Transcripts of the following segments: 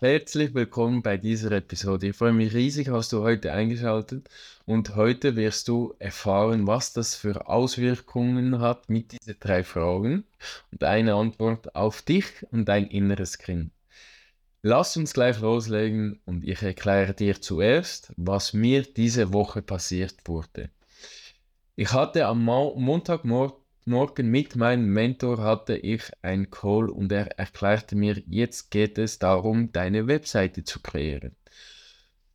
Herzlich willkommen bei dieser Episode. Ich freue mich riesig, hast du heute eingeschaltet und heute wirst du erfahren, was das für Auswirkungen hat mit diesen drei Fragen und eine Antwort auf dich und dein inneres Kind. Lass uns gleich loslegen und ich erkläre dir zuerst, was mir diese Woche passiert wurde. Ich hatte am Montagmorgen Morgen mit meinem Mentor hatte ich ein Call und er erklärte mir, jetzt geht es darum, deine Webseite zu kreieren.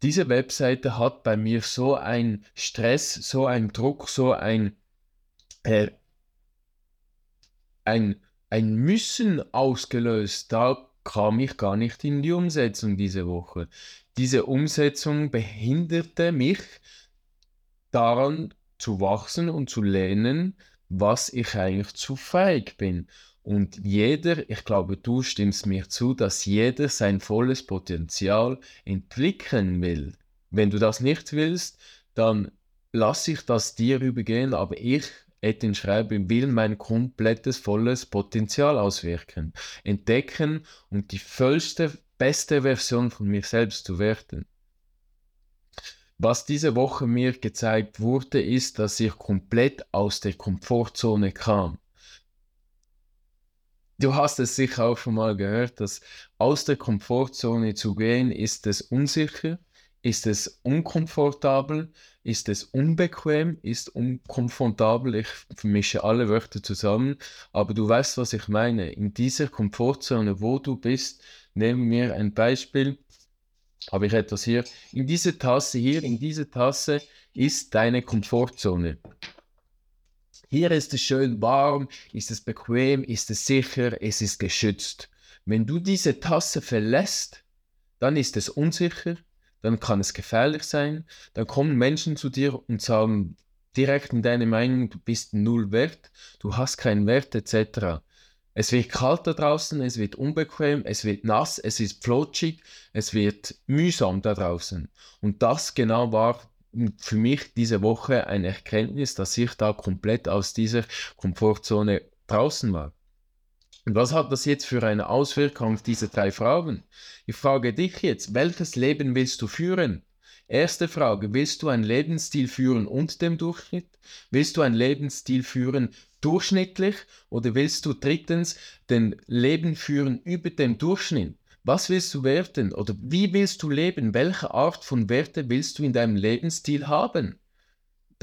Diese Webseite hat bei mir so einen Stress, so einen Druck, so ein, äh, ein, ein Müssen ausgelöst. Da kam ich gar nicht in die Umsetzung diese Woche. Diese Umsetzung behinderte mich daran zu wachsen und zu lernen, was ich eigentlich zu feig bin. Und jeder, ich glaube, du stimmst mir zu, dass jeder sein volles Potenzial entwickeln will. Wenn du das nicht willst, dann lass ich das dir übergehen, aber ich, Etienne Schreiber, will mein komplettes, volles Potenzial auswirken, entdecken und die vollste, beste Version von mir selbst zu werden. Was diese Woche mir gezeigt wurde, ist, dass ich komplett aus der Komfortzone kam. Du hast es sicher auch schon mal gehört, dass aus der Komfortzone zu gehen, ist es unsicher, ist es unkomfortabel, ist es unbequem, ist unkomfortabel. Ich vermische alle Wörter zusammen, aber du weißt, was ich meine. In dieser Komfortzone, wo du bist, nehmen wir ein Beispiel habe ich etwas hier. In dieser Tasse hier, in dieser Tasse ist deine Komfortzone. Hier ist es schön warm, ist es bequem, ist es sicher, es ist geschützt. Wenn du diese Tasse verlässt, dann ist es unsicher, dann kann es gefährlich sein, dann kommen Menschen zu dir und sagen direkt in deine Meinung, du bist null wert, du hast keinen Wert etc. Es wird kalt da draußen, es wird unbequem, es wird nass, es ist flutschig, es wird mühsam da draußen. Und das genau war für mich diese Woche eine Erkenntnis, dass ich da komplett aus dieser Komfortzone draußen war. Und was hat das jetzt für eine Auswirkung auf diese drei Fragen? Ich frage dich jetzt, welches Leben willst du führen? Erste Frage, willst du einen Lebensstil führen unter dem Durchschnitt? Willst du einen Lebensstil führen durchschnittlich oder willst du drittens den Leben führen über dem Durchschnitt? Was willst du werden oder wie willst du leben? Welche Art von Werte willst du in deinem Lebensstil haben?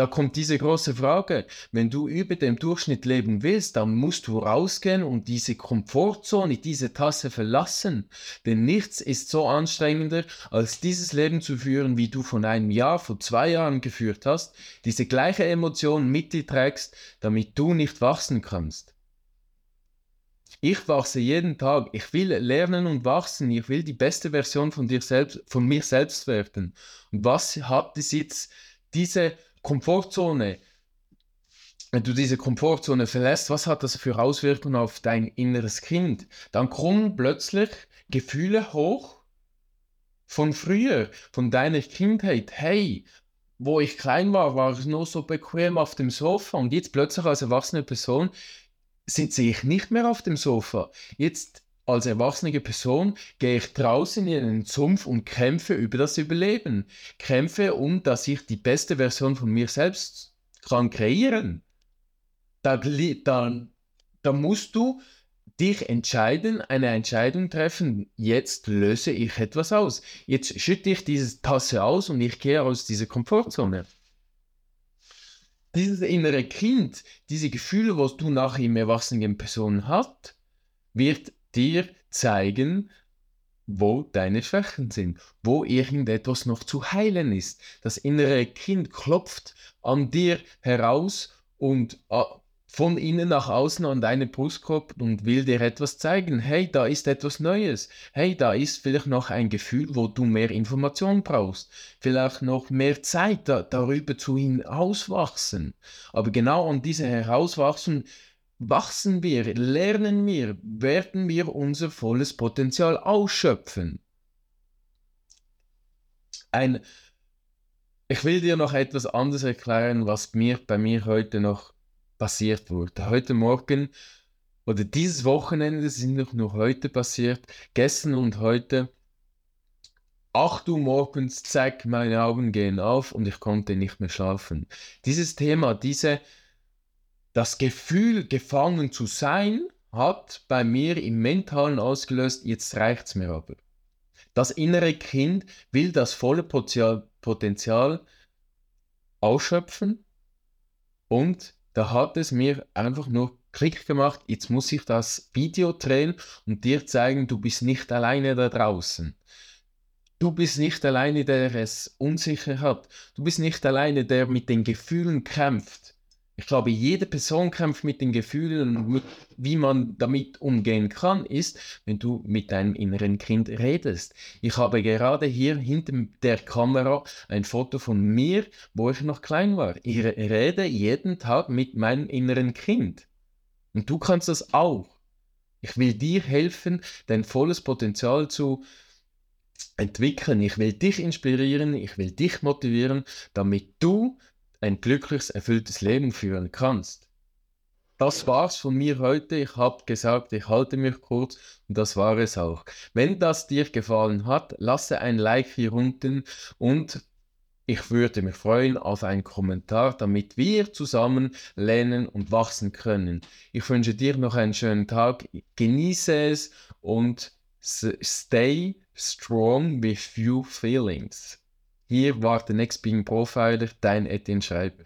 Da kommt diese große Frage. Wenn du über dem Durchschnitt leben willst, dann musst du rausgehen und diese Komfortzone, diese Tasse verlassen. Denn nichts ist so anstrengender, als dieses Leben zu führen, wie du von einem Jahr, vor zwei Jahren geführt hast, diese gleiche Emotion mit dir trägst, damit du nicht wachsen kannst. Ich wachse jeden Tag. Ich will lernen und wachsen. Ich will die beste Version von dir selbst, von mir selbst werden. Und was hat es jetzt diese Komfortzone, wenn du diese Komfortzone verlässt, was hat das für Auswirkungen auf dein inneres Kind? Dann kommen plötzlich Gefühle hoch von früher, von deiner Kindheit. Hey, wo ich klein war, war ich nur so bequem auf dem Sofa und jetzt plötzlich als erwachsene Person sitze ich nicht mehr auf dem Sofa. Jetzt als erwachsene Person gehe ich draußen in den Sumpf und kämpfe über das Überleben. Kämpfe, um dass ich die beste Version von mir selbst kann kreieren. Da, da, da musst du dich entscheiden, eine Entscheidung treffen. Jetzt löse ich etwas aus. Jetzt schütte ich diese Tasse aus und ich gehe aus dieser Komfortzone. Dieses innere Kind, diese Gefühle, was du nach im erwachsenen Person hast, wird dir zeigen, wo deine Schwächen sind, wo irgendetwas noch zu heilen ist. Das innere Kind klopft an dir heraus und äh, von innen nach außen an deine Brustkorb und will dir etwas zeigen. Hey, da ist etwas Neues. Hey, da ist vielleicht noch ein Gefühl, wo du mehr Information brauchst. Vielleicht noch mehr Zeit da, darüber zu hinauswachsen. Aber genau an diese Herauswachsen wachsen wir, lernen wir, werden wir unser volles Potenzial ausschöpfen. Ein, ich will dir noch etwas anderes erklären, was mir bei mir heute noch passiert wurde. Heute Morgen oder dieses Wochenende sind noch nur heute passiert, gestern und heute 8 Uhr morgens, zack, meine Augen gehen auf und ich konnte nicht mehr schlafen. Dieses Thema, diese, das Gefühl, gefangen zu sein, hat bei mir im Mentalen ausgelöst, jetzt reicht es mir aber. Das innere Kind will das volle Potenzial ausschöpfen und da hat es mir einfach nur Klick gemacht, jetzt muss ich das Video drehen und dir zeigen, du bist nicht alleine da draußen. Du bist nicht alleine, der es unsicher hat. Du bist nicht alleine, der mit den Gefühlen kämpft. Ich glaube, jede Person kämpft mit den Gefühlen und wie man damit umgehen kann, ist, wenn du mit deinem inneren Kind redest. Ich habe gerade hier hinter der Kamera ein Foto von mir, wo ich noch klein war. Ich rede jeden Tag mit meinem inneren Kind. Und du kannst das auch. Ich will dir helfen, dein volles Potenzial zu entwickeln. Ich will dich inspirieren, ich will dich motivieren, damit du ein glückliches, erfülltes Leben führen kannst. Das war's von mir heute. Ich habe gesagt, ich halte mich kurz und das war es auch. Wenn das dir gefallen hat, lasse ein Like hier unten und ich würde mich freuen auf einen Kommentar, damit wir zusammen lernen und wachsen können. Ich wünsche dir noch einen schönen Tag, genieße es und stay strong with few feelings. Hier war der Next Being Profiler, dein Etienne Schreiber.